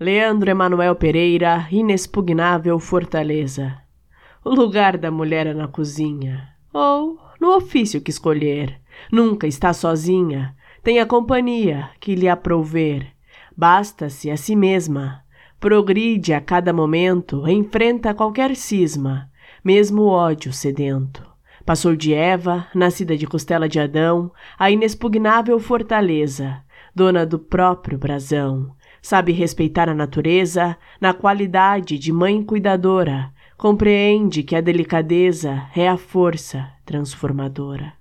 Leandro Emanuel Pereira, inexpugnável fortaleza. O lugar da mulher é na cozinha, ou no ofício que escolher. Nunca está sozinha, tem a companhia que lhe aprouver. Basta-se a si mesma, progride a cada momento, enfrenta qualquer cisma, mesmo ódio sedento. Passou de Eva, nascida de costela de Adão, a inexpugnável fortaleza, dona do próprio brasão. Sabe respeitar a natureza na qualidade de mãe cuidadora, compreende que a delicadeza é a força transformadora.